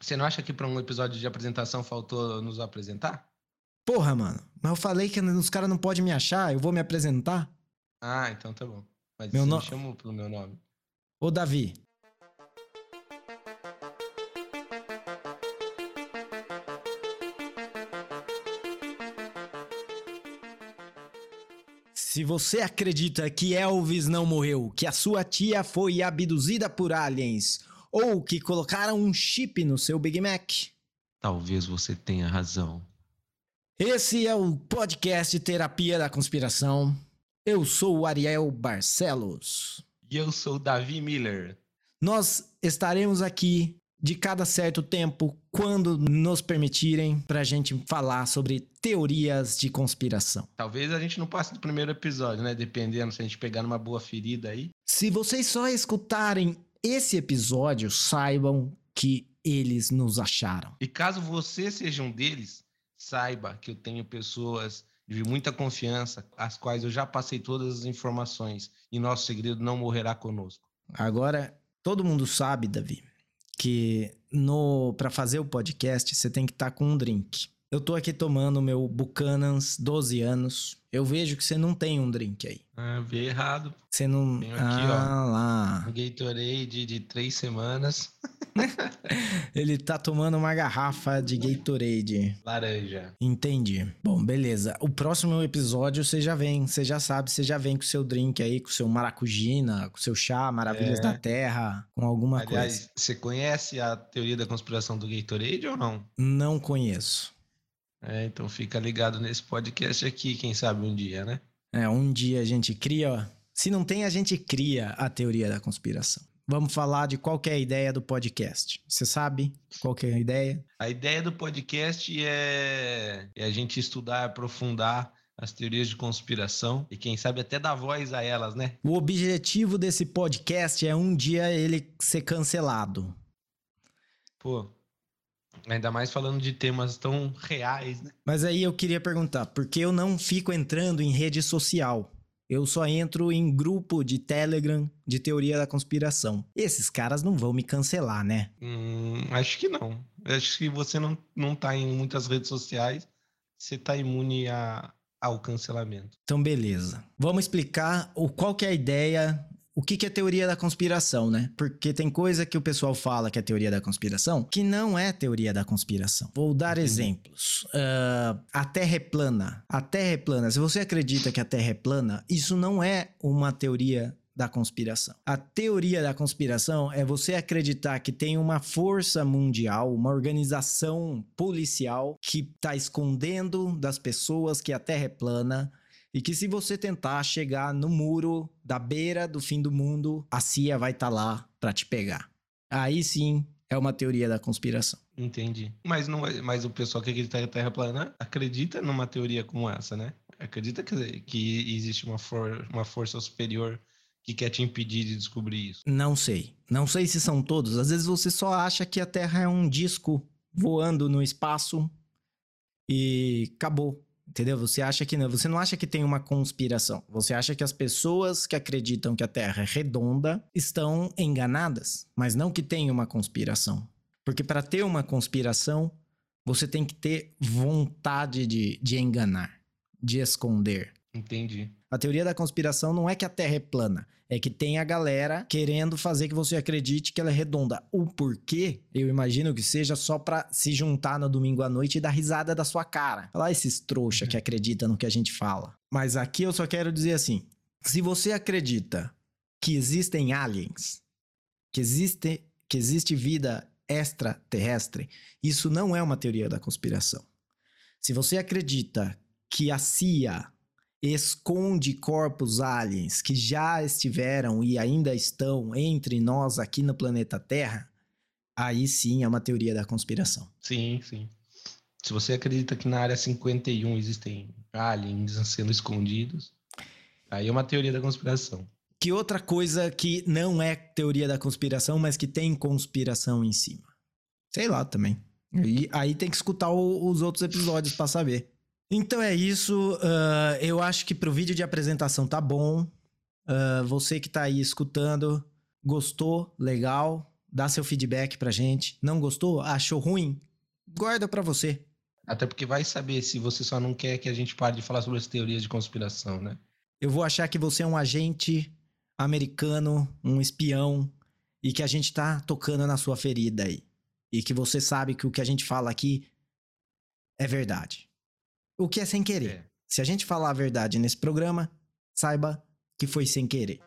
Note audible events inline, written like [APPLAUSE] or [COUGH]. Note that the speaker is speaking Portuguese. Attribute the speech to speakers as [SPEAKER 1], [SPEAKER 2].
[SPEAKER 1] Você não acha que para um episódio de apresentação faltou nos apresentar?
[SPEAKER 2] Porra, mano. Mas eu falei que os caras não podem me achar, eu vou me apresentar?
[SPEAKER 1] Ah, então tá bom. Mas
[SPEAKER 2] Meu
[SPEAKER 1] você
[SPEAKER 2] no-
[SPEAKER 1] me chamou pelo meu nome.
[SPEAKER 2] Ô, Davi. Se você acredita que Elvis não morreu, que a sua tia foi abduzida por aliens, ou que colocaram um chip no seu Big Mac,
[SPEAKER 1] Talvez você tenha razão.
[SPEAKER 2] esse é o podcast Terapia da Conspiração. Eu sou o Ariel Barcelos.
[SPEAKER 1] E eu sou o Davi Miller.
[SPEAKER 2] Nós estaremos aqui de cada certo tempo, quando nos permitirem, pra gente falar sobre teorias de conspiração.
[SPEAKER 1] Talvez a gente não passe do primeiro episódio, né? Dependendo se a gente pegar numa boa ferida aí.
[SPEAKER 2] Se vocês só escutarem esse episódio, saibam que eles nos acharam.
[SPEAKER 1] E caso você seja um deles, saiba que eu tenho pessoas de muita confiança, as quais eu já passei todas as informações e nosso segredo não morrerá conosco.
[SPEAKER 2] Agora, todo mundo sabe, Davi, que no para fazer o podcast você tem que estar com um drink. Eu tô aqui tomando o meu Buchanan's 12 anos. Eu vejo que você não tem um drink aí.
[SPEAKER 1] Ah, vi errado.
[SPEAKER 2] Você não.
[SPEAKER 1] Tenho aqui,
[SPEAKER 2] ah, lá.
[SPEAKER 1] Um Gatorade de três semanas, [LAUGHS]
[SPEAKER 2] Ele tá tomando uma garrafa de Gatorade.
[SPEAKER 1] laranja.
[SPEAKER 2] Entendi. Bom, beleza. O próximo episódio você já vem, você já sabe, você já vem com o seu drink aí, com o seu maracujina, com o seu chá, Maravilhas
[SPEAKER 1] É.
[SPEAKER 2] da Terra, com alguma coisa.
[SPEAKER 1] Aliás, você conhece a teoria da conspiração do Gatorade ou não?
[SPEAKER 2] Não conheço.
[SPEAKER 1] É, então fica ligado nesse podcast aqui, quem sabe um dia, né?
[SPEAKER 2] É, um dia a gente cria, ó. Se não tem, a gente cria a teoria da conspiração. Vamos falar de qual é a ideia do podcast. Você sabe qual é a ideia?
[SPEAKER 1] A ideia do podcast é, é a gente estudar, aprofundar as teorias de conspiração e quem sabe até dar voz a elas, né?
[SPEAKER 2] O objetivo desse podcast é um dia ele ser cancelado.
[SPEAKER 1] Pô, ainda mais falando de temas tão reais, né?
[SPEAKER 2] Mas aí eu queria perguntar, por que eu não fico entrando em rede social? Eu só entro em grupo de Telegram de teoria da conspiração. Esses caras não vão me cancelar, né?
[SPEAKER 1] Hum, acho que não. Acho que você não, não tá em muitas redes sociais, você tá imune a, ao cancelamento.
[SPEAKER 2] Então, beleza. Vamos explicar o, qual que é a ideia, o que, que é teoria da conspiração, né? Porque tem coisa que o pessoal fala que é teoria da conspiração, que não é teoria da conspiração. Vou dar
[SPEAKER 1] Entendi.
[SPEAKER 2] exemplos. Ah, a Terra é plana. A Terra é plana. Se você acredita que a Terra é plana, isso não é uma teoria da conspiração. A teoria da conspiração é você acreditar que tem uma força mundial, uma organização policial que está escondendo das pessoas que a Terra é plana e que se você tentar chegar no muro da beira do fim do mundo, a CIA vai estar lá para te pegar. Aí sim é uma teoria da conspiração.
[SPEAKER 1] Entendi. Mas, não, é- mas o pessoal que acredita a Terra é plana acredita numa teoria como essa, né? Acredita que, que existe uma, for, uma força superior que quer te impedir de descobrir isso.
[SPEAKER 2] Não sei. Não sei se são todos. Às vezes você só acha que a Terra é um disco voando no espaço e acabou. Entendeu? Você acha que não. Você não acha que tem uma conspiração. Você acha que as pessoas que acreditam que a Terra é redonda estão enganadas, mas não que tem uma conspiração. Porque para ter uma conspiração, você tem que ter vontade de, de enganar, de esconder.
[SPEAKER 1] Entendi.
[SPEAKER 2] A teoria da conspiração não é que a Terra é plana, é que tem a galera querendo fazer que você acredite que ela é redonda. O porquê, eu imagino que seja só pra se juntar no domingo à noite e dar risada da sua cara. Falar esses trouxa que acreditam no que a gente fala. Mas aqui eu só quero dizer assim: se você acredita que existem aliens, que existe, que existe vida extraterrestre, isso não é uma teoria da conspiração. Se você acredita que a CIA esconde corpos aliens que já estiveram e ainda estão entre nós aqui no planeta Terra, aí sim é uma teoria da conspiração.
[SPEAKER 1] Sim, sim. Se você acredita que na área 51 existem aliens sendo escondidos, aí é uma teoria da conspiração.
[SPEAKER 2] Que outra coisa que não é teoria da conspiração, mas que tem conspiração em cima? Sei lá também. E aí tem que escutar o- os outros episódios pra saber. Então é isso. ah, eu acho que pro vídeo de apresentação tá bom. Ah, você que tá aí escutando, gostou? Legal. dá seu feedback pra gente. Não gostou? Achou ruim? Guarda pra você.
[SPEAKER 1] Até porque vai saber se você só não quer que a gente pare de falar sobre as teorias de conspiração, né?
[SPEAKER 2] Eu vou achar que você é um agente americano, um espião, e que a gente tá tocando na sua ferida aí. E que você sabe que o que a gente fala aqui é verdade. O que é sem querer.
[SPEAKER 1] É.
[SPEAKER 2] Se a gente falar a verdade nesse programa, saiba que foi sem querer.